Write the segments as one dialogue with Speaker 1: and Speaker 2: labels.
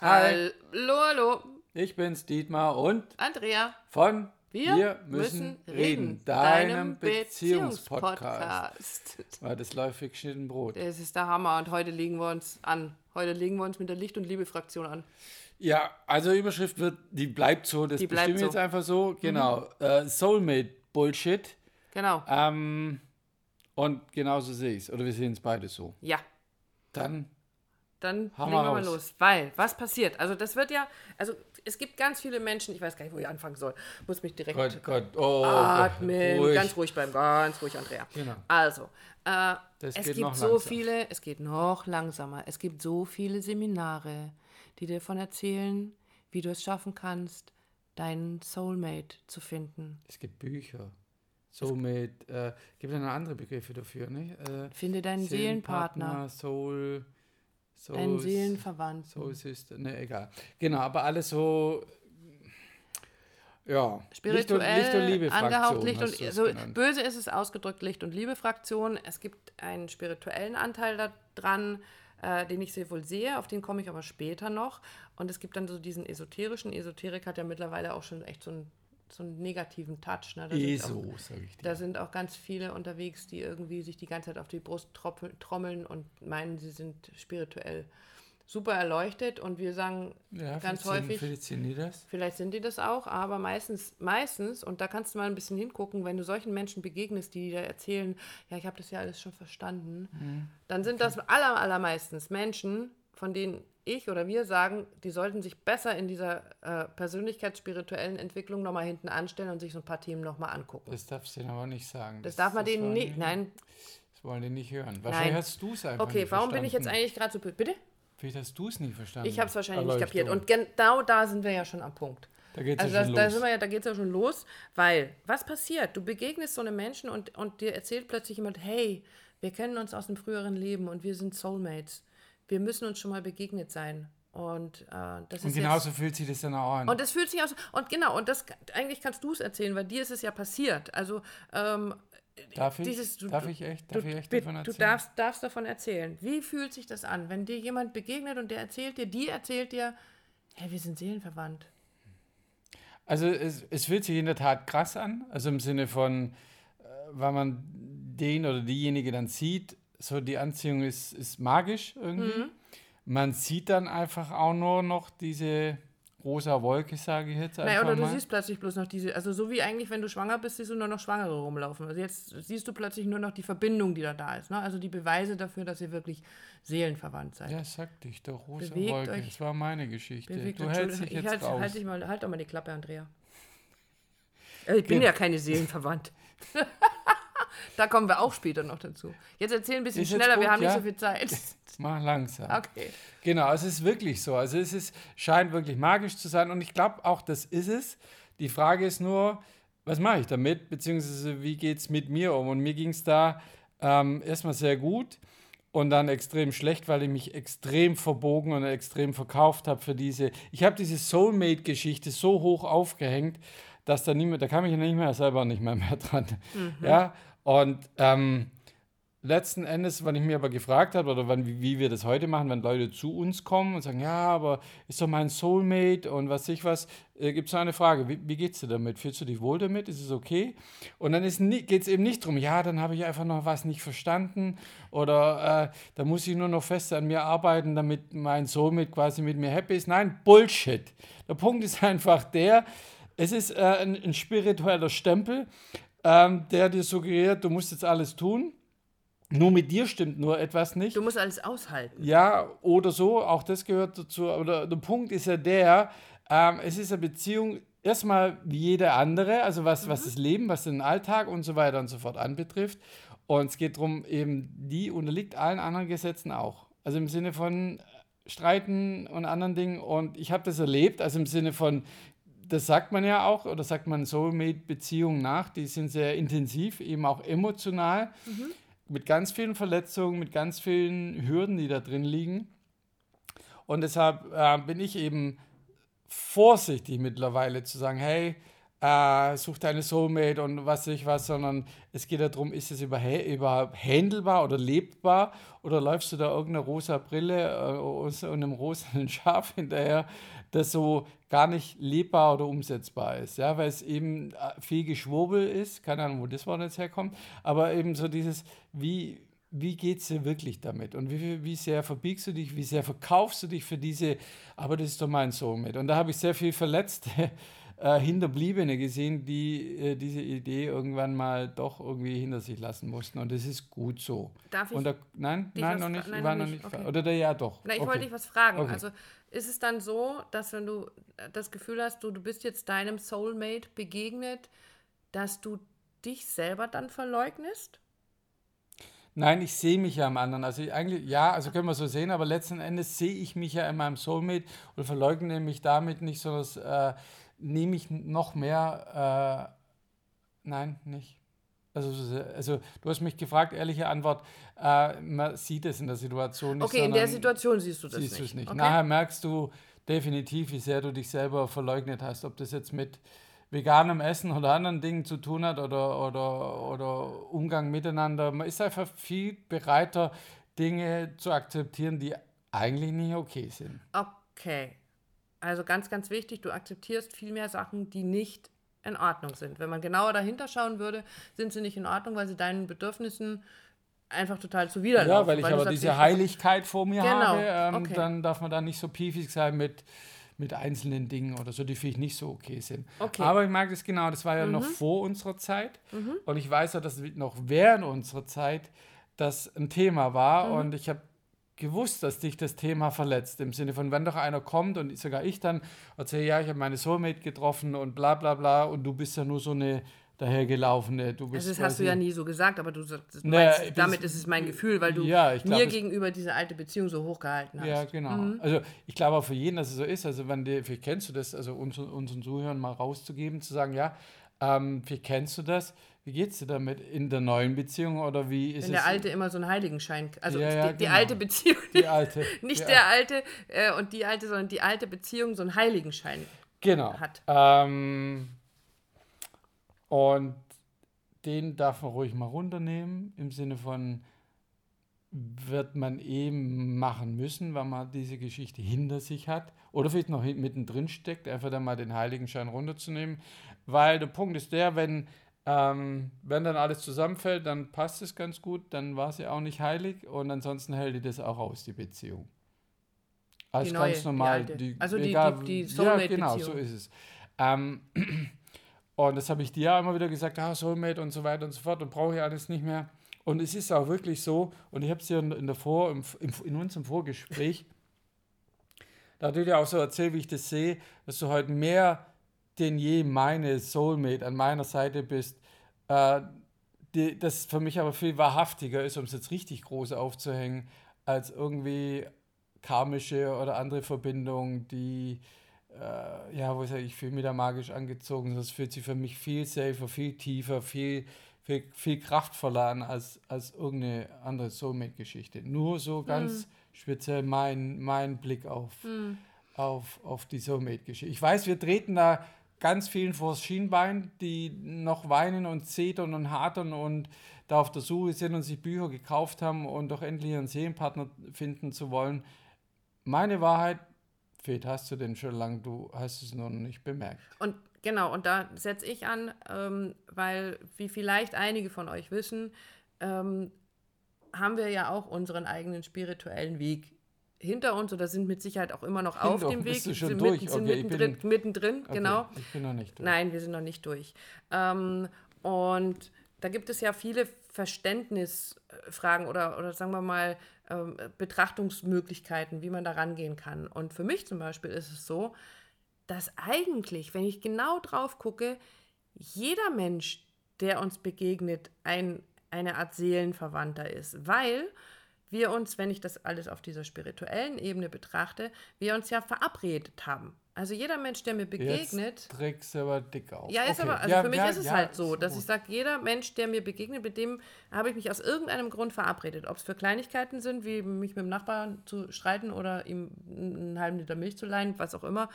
Speaker 1: Hallo, hallo.
Speaker 2: Ich bin's, Dietmar und
Speaker 1: Andrea.
Speaker 2: von
Speaker 1: Wir, müssen, reden.
Speaker 2: deinem Beziehungspodcast. Weil das läuft wie geschnitten Brot.
Speaker 1: Das ist der Hammer und heute legen wir uns an. Heute legen wir uns mit der Licht- und Liebe-Fraktion an.
Speaker 2: Ja, also Überschrift wird, die bleibt so, das
Speaker 1: Die bleibt
Speaker 2: bestimmen wir
Speaker 1: so. Mhm.
Speaker 2: jetzt einfach so. Genau. Äh, Soulmate Bullshit.
Speaker 1: Genau.
Speaker 2: Ähm, und genauso sehe ich es. Oder wir sehen es beide so.
Speaker 1: Ja,
Speaker 2: Dann
Speaker 1: dann
Speaker 2: Hau
Speaker 1: legen wir mal los. Weil, was passiert? Also das wird ja, also es gibt ganz viele Menschen, ich weiß gar nicht, wo ich anfangen soll. Muss mich direkt
Speaker 2: Gott, Gott, oh,
Speaker 1: atmen.
Speaker 2: ruhig.
Speaker 1: Ganz ruhig bleiben, ganz ruhig, Andrea.
Speaker 2: Genau.
Speaker 1: Also, äh, es gibt so
Speaker 2: langsam.
Speaker 1: viele, es geht noch langsamer. Es gibt so viele Seminare, die dir davon erzählen, wie du es schaffen kannst, deinen Soulmate zu finden.
Speaker 2: Es gibt Bücher. Soulmate, äh, gibt es noch andere Begriffe dafür, nicht? Äh,
Speaker 1: Finde deinen Seelenpartner,
Speaker 2: Soul, Soul,
Speaker 1: deinen Seelenverwandten.
Speaker 2: Soul Sister, ne, egal. Genau, aber alles so, ja,
Speaker 1: spirituell
Speaker 2: Licht und, Licht und Liebe
Speaker 1: angehaucht Licht und
Speaker 2: es
Speaker 1: so
Speaker 2: genannt.
Speaker 1: böse ist es ausgedrückt Licht und Liebe Fraktion. Es gibt einen spirituellen Anteil da dran, äh, den ich sehr wohl sehe, auf den komme ich aber später noch. Und es gibt dann so diesen esoterischen. Esoterik hat ja mittlerweile auch schon echt so einen, so einen negativen Touch. Ne? Da sind auch-
Speaker 2: ESO, sag ich dir.
Speaker 1: Da sind auch ganz viele unterwegs, die irgendwie sich die ganze Zeit auf die Brust trommeln und meinen, sie sind spirituell super erleuchtet. Und wir sagen
Speaker 2: ja,
Speaker 1: ganz
Speaker 2: sind-
Speaker 1: häufig,
Speaker 2: Vielleicht sind die das.
Speaker 1: Vielleicht sind die das auch, aber meistens, meistens, und da kannst du mal ein bisschen hingucken, wenn du solchen Menschen begegnest, die dir erzählen, ja, ich habe das ja alles schon verstanden,
Speaker 2: Mhm.
Speaker 1: dann sind das aller, allermeistens Menschen, von denen ich oder wir sagen, die sollten sich besser in dieser äh, persönlichkeitsspirituellen Entwicklung nochmal hinten anstellen und sich so ein paar Themen nochmal angucken.
Speaker 2: Das darfst du denen aber nicht sagen.
Speaker 1: Das darf man denen
Speaker 2: wollen
Speaker 1: nicht, nein,
Speaker 2: Das wollen die nicht hören. Wahrscheinlich
Speaker 1: Nein.
Speaker 2: hast du es einfach
Speaker 1: okay,
Speaker 2: nicht
Speaker 1: warum bin ich jetzt eigentlich gerade so, bitte?
Speaker 2: Vielleicht hast du es nie verstanden.
Speaker 1: Ich habe es wahrscheinlich nicht kapiert und genau da sind wir ja schon am Punkt.
Speaker 2: Da geht's
Speaker 1: Also
Speaker 2: ja
Speaker 1: das,
Speaker 2: schon
Speaker 1: da
Speaker 2: los.
Speaker 1: sind wir ja, da geht es ja schon los, weil was passiert? Du begegnest so einem Menschen und, und dir erzählt plötzlich jemand, hey, wir kennen uns aus dem früheren Leben und wir sind Soulmates. Wir müssen uns schon mal begegnet sein. Und äh, das
Speaker 2: Und
Speaker 1: ist
Speaker 2: genauso
Speaker 1: jetzt,
Speaker 2: fühlt sich das dann auch an.
Speaker 1: und das fühlt sich aus. Und genau, und das eigentlich kannst du es erzählen, weil dir ist es ja passiert. Also ähm,
Speaker 2: darf ich?
Speaker 1: dieses, du,
Speaker 2: darf ich echt? Darf
Speaker 1: du,
Speaker 2: ich echt davon erzählen?
Speaker 1: Du darfst, darfst davon erzählen. Wie fühlt sich das an, wenn dir jemand begegnet und der erzählt dir, die erzählt dir, hey, wir sind seelenverwandt.
Speaker 2: Also es, es fühlt sich in der Tat krass an, also im Sinne von, äh, weil man den oder diejenige dann sieht, so die Anziehung ist, ist magisch irgendwie.
Speaker 1: Mhm.
Speaker 2: Man sieht dann einfach auch nur noch diese rosa Wolke, sage ich jetzt einfach
Speaker 1: Naja, oder du
Speaker 2: mal.
Speaker 1: siehst plötzlich bloß noch diese, also so wie eigentlich, wenn du schwanger bist, siehst du nur noch Schwangere rumlaufen. Also jetzt siehst du plötzlich nur noch die Verbindung, die da da ist. Ne? Also die Beweise dafür, dass ihr wirklich seelenverwandt seid.
Speaker 2: ja, sagte ich doch, rosa
Speaker 1: Bewegt
Speaker 2: Wolke.
Speaker 1: euch-
Speaker 2: Das war meine Geschichte.
Speaker 1: Bewegt
Speaker 2: du hältst dich
Speaker 1: ich
Speaker 2: jetzt
Speaker 1: halt,
Speaker 2: raus.
Speaker 1: halt, dich mal, halt doch mal die Klappe, Andrea. Äh, Ich bin
Speaker 2: Genau.
Speaker 1: ja keine Seelenverwandt. da kommen wir auch später noch dazu. Jetzt erzähl ein bisschen
Speaker 2: Ist
Speaker 1: schneller, wir
Speaker 2: gut,
Speaker 1: haben
Speaker 2: ja?
Speaker 1: nicht so viel Zeit.
Speaker 2: Mach langsam.
Speaker 1: Okay.
Speaker 2: Genau, es ist wirklich so. Also es ist, scheint wirklich magisch zu sein und ich glaube auch, das ist es. Die Frage ist nur, was mache ich damit, beziehungsweise wie geht es mit mir um? Und mir ging es da ähm, erstmal sehr gut und dann extrem schlecht, weil ich mich extrem verbogen und extrem verkauft habe für diese. Ich habe diese Soulmate-Geschichte so hoch aufgehängt, dass da niemand, da kam ich nicht mehr selber nicht mehr, mehr dran. Ja, und ähm, letzten Endes, wenn ich mir aber gefragt habe, oder wann, wie, wir das heute machen, wenn Leute zu uns kommen und sagen, ja, aber ist doch mein Soulmate und was ich was, äh, gibt es eine Frage, wie, wie geht's dir damit? Fühlst du dich wohl damit? Ist es okay? Und dann geht es eben nicht darum, ja, dann habe ich einfach noch was nicht verstanden oder äh, da muss ich nur noch fest an mir arbeiten, damit mein Soulmate quasi mit mir happy ist. Nein, Bullshit. Der Punkt ist einfach der, es ist äh, ein, ein spiritueller Stempel, ähm, der dir suggeriert, du musst jetzt alles tun. Nur mit dir stimmt nur etwas nicht.
Speaker 1: Du musst alles aushalten.
Speaker 2: Ja, oder so, auch das gehört dazu. Oder der Punkt ist ja der, ähm, es ist eine Beziehung erstmal wie jede andere, also was, was das Leben, was den Alltag und so weiter und so fort anbetrifft. Und es geht darum, eben, die unterliegt allen anderen Gesetzen auch. Also im Sinne von Streiten und anderen Dingen. Und ich habe das erlebt, also im Sinne von, das sagt man ja auch, oder sagt man Soulmate-Beziehungen nach, die sind sehr intensiv, eben auch emotional mit ganz vielen Verletzungen, mit ganz vielen Hürden, die da drin liegen. Und deshalb äh, bin ich eben vorsichtig mittlerweile zu sagen, hey, äh, such deine Soulmate und was weiß ich was, sondern es geht darum, ist es überhaupt handelbar oder lebbar oder läufst du da irgendeine rosa Brille äh, und einem rosa Schaf hinterher, das so gar nicht lebbar oder umsetzbar ist, ja, weil es eben äh, viel Geschwurbel ist, keine Ahnung, wo das Wort jetzt herkommt, aber eben so dieses, wie, wie geht es dir wirklich damit? Und wie, wie sehr verbiegst du dich, wie sehr verkaufst du dich für diese, aber das ist doch mein Soulmate. Und da habe ich sehr viel verletzte äh, Hinterbliebene gesehen, die äh, diese Idee irgendwann mal doch irgendwie hinter sich lassen mussten. Und das ist gut so.
Speaker 1: Darf ich?
Speaker 2: Da, nein, nein, noch nicht.
Speaker 1: Nein,
Speaker 2: war
Speaker 1: noch
Speaker 2: nicht.
Speaker 1: Okay.
Speaker 2: Oder der ja doch.
Speaker 1: Na, ich
Speaker 2: okay.
Speaker 1: wollte dich was fragen.
Speaker 2: Okay.
Speaker 1: Also ist es dann so, dass wenn du das Gefühl hast, du, du bist jetzt deinem Soulmate begegnet, dass du dich selber dann verleugnest?
Speaker 2: Nein, ich sehe mich ja am anderen. Also ich eigentlich, ja, also können wir so sehen, aber letzten Endes sehe ich mich ja in meinem Soulmate und verleugne mich damit nicht, sondern äh, nehme ich noch mehr. Äh, nein, nicht. Also, also du hast mich gefragt, ehrliche Antwort, äh, man sieht es in der Situation nicht.
Speaker 1: Okay, in der Situation siehst du das
Speaker 2: siehst du
Speaker 1: nicht.
Speaker 2: es nicht.
Speaker 1: Okay.
Speaker 2: Nachher merkst du definitiv, wie sehr du dich selber verleugnet hast, ob das jetzt mit veganem Essen oder anderen Dingen zu tun hat oder, oder, oder Umgang miteinander. Man ist einfach viel bereiter, Dinge zu akzeptieren, die eigentlich nicht okay sind.
Speaker 1: Okay. Also ganz, ganz wichtig, du akzeptierst viel mehr Sachen, die nicht in Ordnung sind. Wenn man genauer dahinter schauen würde, sind sie nicht in Ordnung, weil sie deinen Bedürfnissen einfach total zuwiderlaufen.
Speaker 2: Ja, weil ich
Speaker 1: du
Speaker 2: aber diese Heiligkeit vor mir
Speaker 1: Genau,
Speaker 2: habe, ähm,
Speaker 1: okay.
Speaker 2: dann darf man da nicht so piefig sein mit, mit einzelnen Dingen oder so, die für ich nicht so okay sind.
Speaker 1: Okay.
Speaker 2: Aber ich mag das genau, das war ja noch vor unserer Zeit und ich weiß ja, dass noch während unserer Zeit das ein Thema war und ich habe gewusst, dass dich das Thema verletzt. Im Sinne von, wenn doch einer kommt und sogar ich dann erzähle, ja, ich habe meine Soulmate getroffen und bla bla bla und du bist ja nur so eine dahergelaufene, du bist
Speaker 1: Also das hast du ja nie so gesagt, aber du sagst,
Speaker 2: ich-
Speaker 1: damit ist es mein Gefühl, weil du
Speaker 2: Ja, glaub,
Speaker 1: mir gegenüber diese alte Beziehung so hochgehalten hast.
Speaker 2: Ja, genau. Also ich glaube auch für jeden, dass es so ist. Also wenn dir, vielleicht kennst du das, also uns, unseren Zuhörern mal rauszugeben, zu sagen, ja, ähm, wie kennst du das? Wie geht's dir damit in der neuen Beziehung oder wie ist
Speaker 1: Wenn
Speaker 2: es?
Speaker 1: der Alte immer so einen Heiligenschein, also
Speaker 2: Ja, ja,
Speaker 1: die, die
Speaker 2: genau.
Speaker 1: alte Beziehung,
Speaker 2: die alte.
Speaker 1: nicht
Speaker 2: die
Speaker 1: der alte äh, und die alte, sondern die alte Beziehung so einen Heiligenschein.
Speaker 2: genau.
Speaker 1: hat.
Speaker 2: Ähm, und den darf man ruhig mal runternehmen, im Sinne von, wird man eben machen müssen, weil man diese Geschichte hinter sich hat oder vielleicht noch mittendrin steckt, einfach dann mal den Heiligenschein runterzunehmen. Weil der Punkt ist der, wenn, ähm, wenn dann alles zusammenfällt, dann passt es ganz gut, dann war sie auch nicht heilig und ansonsten hält die das auch aus, die Beziehung. Als
Speaker 1: Die neue,
Speaker 2: ganz
Speaker 1: die
Speaker 2: normal.
Speaker 1: alte. Also die-
Speaker 2: egal,
Speaker 1: die- die
Speaker 2: Ja, genau,
Speaker 1: Soulmate-Beziehung.
Speaker 2: so ist es. Ähm, und das habe ich dir ja immer wieder gesagt, ah, Soulmate und so weiter und so fort und brauche ich alles nicht mehr. Und es ist auch wirklich so, und ich habe es dir in, der Vor, im, in unserem Vorgespräch, da ich dir auch so erzählt, wie ich das sehe, dass du heute mehr denn je meine Soulmate an meiner Seite bist, äh, die, das für mich aber viel wahrhaftiger ist, um es jetzt richtig groß aufzuhängen, als irgendwie karmische oder andere Verbindungen, die, äh, ja, wo sage ich, fühle mich da magisch angezogen. Das fühlt sich für mich viel safer, viel tiefer, viel, viel, viel kraftvoller an als, als irgendeine andere Soulmate-Geschichte. Nur so ganz speziell mein, mein Blick auf, auf, auf die Soulmate-Geschichte. Ich weiß, wir treten da ganz vielen vors Schienbein, die noch weinen und zetern und hatern und da auf der Suche sind und sich Bücher gekauft haben und doch endlich ihren Seelenpartner finden zu wollen. Meine Wahrheit, Fred, hast du denn schon lange, du hast es noch nicht bemerkt.
Speaker 1: Und genau, und da setze ich an, ähm, weil, wie vielleicht einige von euch wissen, ähm, haben wir ja auch unseren eigenen spirituellen Weg hinter uns oder sind mit Sicherheit auch immer noch auf
Speaker 2: Hinter-
Speaker 1: dem Weg.
Speaker 2: bist du schon
Speaker 1: sind
Speaker 2: durch?
Speaker 1: Mitten, sind
Speaker 2: Okay,
Speaker 1: mittendrin,
Speaker 2: bin-
Speaker 1: mittendrin
Speaker 2: Okay,
Speaker 1: genau.
Speaker 2: Ich bin noch nicht durch.
Speaker 1: Nein, wir sind noch nicht durch. Ähm, und da gibt es ja viele Verständnisfragen oder, oder sagen wir mal ähm, Betrachtungsmöglichkeiten, wie man da rangehen kann. Und für mich zum Beispiel ist es so, dass eigentlich, wenn ich genau drauf gucke, jeder Mensch, der uns begegnet, ein, eine Art Seelenverwandter ist. Weil wir uns, wenn ich das alles auf dieser spirituellen Ebene betrachte, wir uns ja verabredet haben. Also jeder Mensch, der mir begegnet.
Speaker 2: Jetzt trägst du aber dick auf.
Speaker 1: Ja, ist
Speaker 2: Okay.
Speaker 1: aber, also
Speaker 2: Ja,
Speaker 1: für mich
Speaker 2: ja,
Speaker 1: ist es
Speaker 2: ja,
Speaker 1: halt so, dass ich sage, jeder Mensch, der mir begegnet, mit dem habe ich mich aus irgendeinem Grund verabredet. Ob es für Kleinigkeiten sind, wie mich mit dem Nachbarn zu streiten oder ihm einen halben Liter Milch zu leihen, was auch immer,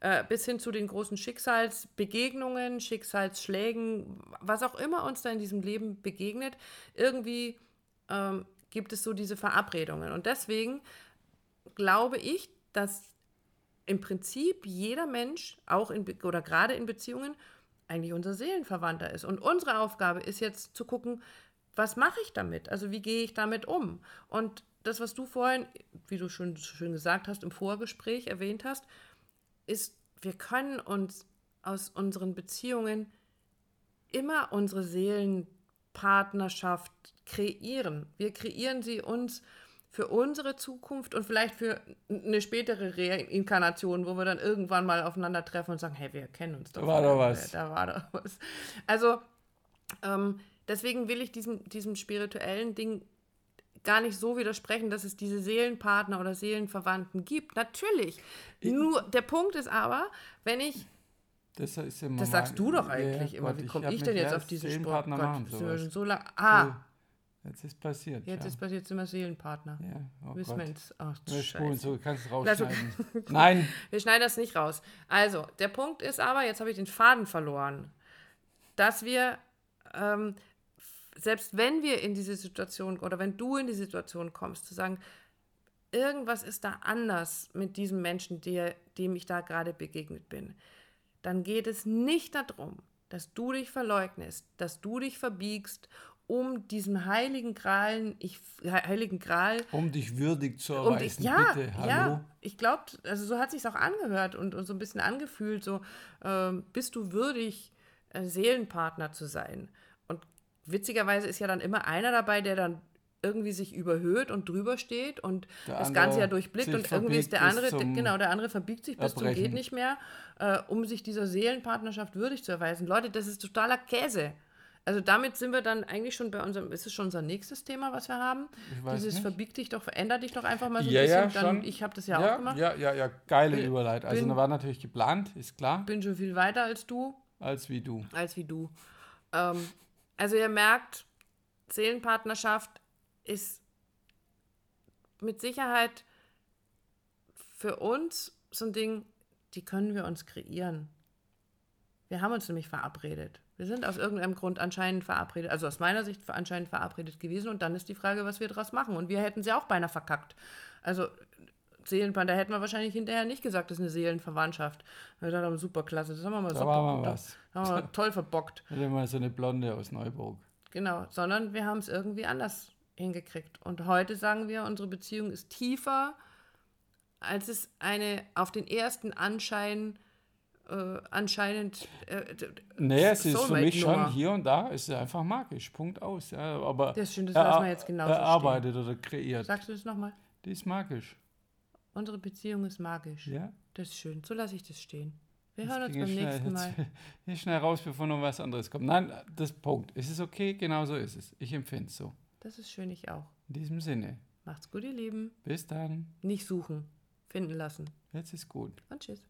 Speaker 1: äh, bis hin zu den großen Schicksalsbegegnungen, Schicksalsschlägen, was auch immer uns da in diesem Leben begegnet, irgendwie ähm, gibt es so diese Verabredungen. Und deswegen glaube ich, dass im Prinzip jeder Mensch, auch in, oder gerade in Beziehungen, eigentlich unser Seelenverwandter ist. Und unsere Aufgabe ist jetzt zu gucken, was mache ich damit? Also wie gehe ich damit um? Und das, was du vorhin, wie du schon schön gesagt hast, im Vorgespräch erwähnt hast, ist, wir können uns aus unseren Beziehungen immer unsere Seelenpartnerschaft kreieren. Wir kreieren sie uns für unsere Zukunft und vielleicht für eine spätere Reinkarnation, wo wir dann irgendwann mal aufeinandertreffen und sagen, hey, wir kennen uns doch.
Speaker 2: Da war doch was.
Speaker 1: Da war doch was. Also ähm, deswegen will ich diesem, diesem spirituellen Ding gar nicht so widersprechen, dass es diese Seelenpartner oder Seelenverwandten gibt. Natürlich. Nur der Punkt ist aber, wenn ich
Speaker 2: Das, immer
Speaker 1: das sagst du doch
Speaker 2: Ja,
Speaker 1: eigentlich immer.
Speaker 2: Gott,
Speaker 1: Wie komme ich
Speaker 2: mich
Speaker 1: denn jetzt auf diesen Sport?
Speaker 2: Seelenpartner
Speaker 1: Gott,
Speaker 2: machen
Speaker 1: so lang. Ah,
Speaker 2: Jetzt ist passiert.
Speaker 1: jetzt
Speaker 2: ja.
Speaker 1: ist passiert, sind wir Seelenpartner.
Speaker 2: Ja, oh Gott.
Speaker 1: wir. Ach,
Speaker 2: so, kannst. Nein,
Speaker 1: Wir schneiden das nicht raus. Also, der Punkt ist aber, jetzt habe ich den Faden verloren, dass wir, ähm, selbst wenn wir in diese Situation oder wenn du in die Situation kommst, zu sagen, irgendwas ist da anders mit diesem Menschen, der, dem ich da gerade begegnet bin, dann geht es nicht darum, dass du dich verleugnest, dass du dich verbiegst, um diesen heiligen Gral, ich, heiligen Gral
Speaker 2: um dich würdig zu
Speaker 1: um
Speaker 2: erweisen,
Speaker 1: die, ja,
Speaker 2: bitte, hallo.
Speaker 1: ja, ich glaube, also so hat sich auch angehört und, und so ein bisschen angefühlt, so ähm, bist du würdig, äh, Seelenpartner zu sein. Und witzigerweise ist ja dann immer einer dabei, der dann irgendwie sich überhöht und drüber steht und das Ganze ja durchblickt und irgendwie ist der andere,
Speaker 2: zum
Speaker 1: genau, der andere verbiegt sich bis zum
Speaker 2: Erbrechen.
Speaker 1: geht nicht mehr, äh, um sich dieser Seelenpartnerschaft würdig zu erweisen. Leute, das ist totaler Käse. Also damit sind wir dann eigentlich schon bei unserem, ist es schon unser nächstes Thema, was wir haben?
Speaker 2: Ich weiß
Speaker 1: Dieses
Speaker 2: nicht.
Speaker 1: verbieg dich doch, veränder dich doch einfach mal so
Speaker 2: Ja,
Speaker 1: ein bisschen.
Speaker 2: ja,
Speaker 1: dann,
Speaker 2: schon.
Speaker 1: ich habe das ja,
Speaker 2: ja,
Speaker 1: auch gemacht.
Speaker 2: Ja, ja, ja, geile
Speaker 1: Bin-
Speaker 2: Überleitung. Also,
Speaker 1: bin-
Speaker 2: da war natürlich geplant, ist klar,
Speaker 1: Bin schon viel weiter als du,
Speaker 2: als wie du.
Speaker 1: als wie du. Ähm, also ihr merkt, Seelenpartnerschaft ist mit Sicherheit für uns so ein Ding, die können wir uns kreieren. Wir haben uns nämlich verabredet. Wir sind aus irgendeinem Grund anscheinend verabredet, also aus meiner Sicht anscheinend verabredet gewesen und dann ist die Frage, was wir daraus machen. Und wir hätten sie auch beinahe verkackt. Also Seelenpartner, da hätten wir wahrscheinlich hinterher nicht gesagt, das ist eine Seelenverwandtschaft. Wir dachten, aber super klasse, das haben wir mal
Speaker 2: Da
Speaker 1: super
Speaker 2: mal
Speaker 1: gut-
Speaker 2: was.
Speaker 1: Haben wir toll verbockt.
Speaker 2: Hatte mal so eine Blonde aus Neuburg.
Speaker 1: Genau, sondern wir haben es irgendwie anders hingekriegt. Und heute sagen wir, unsere Beziehung ist tiefer, als es eine auf den ersten Anschein äh, anscheinend äh,
Speaker 2: Nee, es ist für mich schon hier und da, ist ja einfach magisch. Punkt aus. Ja, aber
Speaker 1: Das ist schön, das lassen wir jetzt genauso stehen.
Speaker 2: erarbeitet oder kreiert.
Speaker 1: Sagst du das nochmal?
Speaker 2: Die ist magisch.
Speaker 1: Unsere Beziehung ist magisch.
Speaker 2: Ja.
Speaker 1: Das ist schön. So lasse ich das stehen. Wir
Speaker 2: Das
Speaker 1: hören uns beim
Speaker 2: schnell.
Speaker 1: nächsten
Speaker 2: Jetzt-
Speaker 1: Mal.
Speaker 2: Hier schnell raus, bevor noch was anderes kommt. Nein, das Punkt. Es ist okay, genau so ist es. Ich empfinde es so.
Speaker 1: Das ist schön, ich auch.
Speaker 2: In diesem Sinne.
Speaker 1: Macht's gut, ihr Lieben.
Speaker 2: Bis dann.
Speaker 1: Nicht suchen, finden lassen.
Speaker 2: Jetzt ist gut.
Speaker 1: Und tschüss.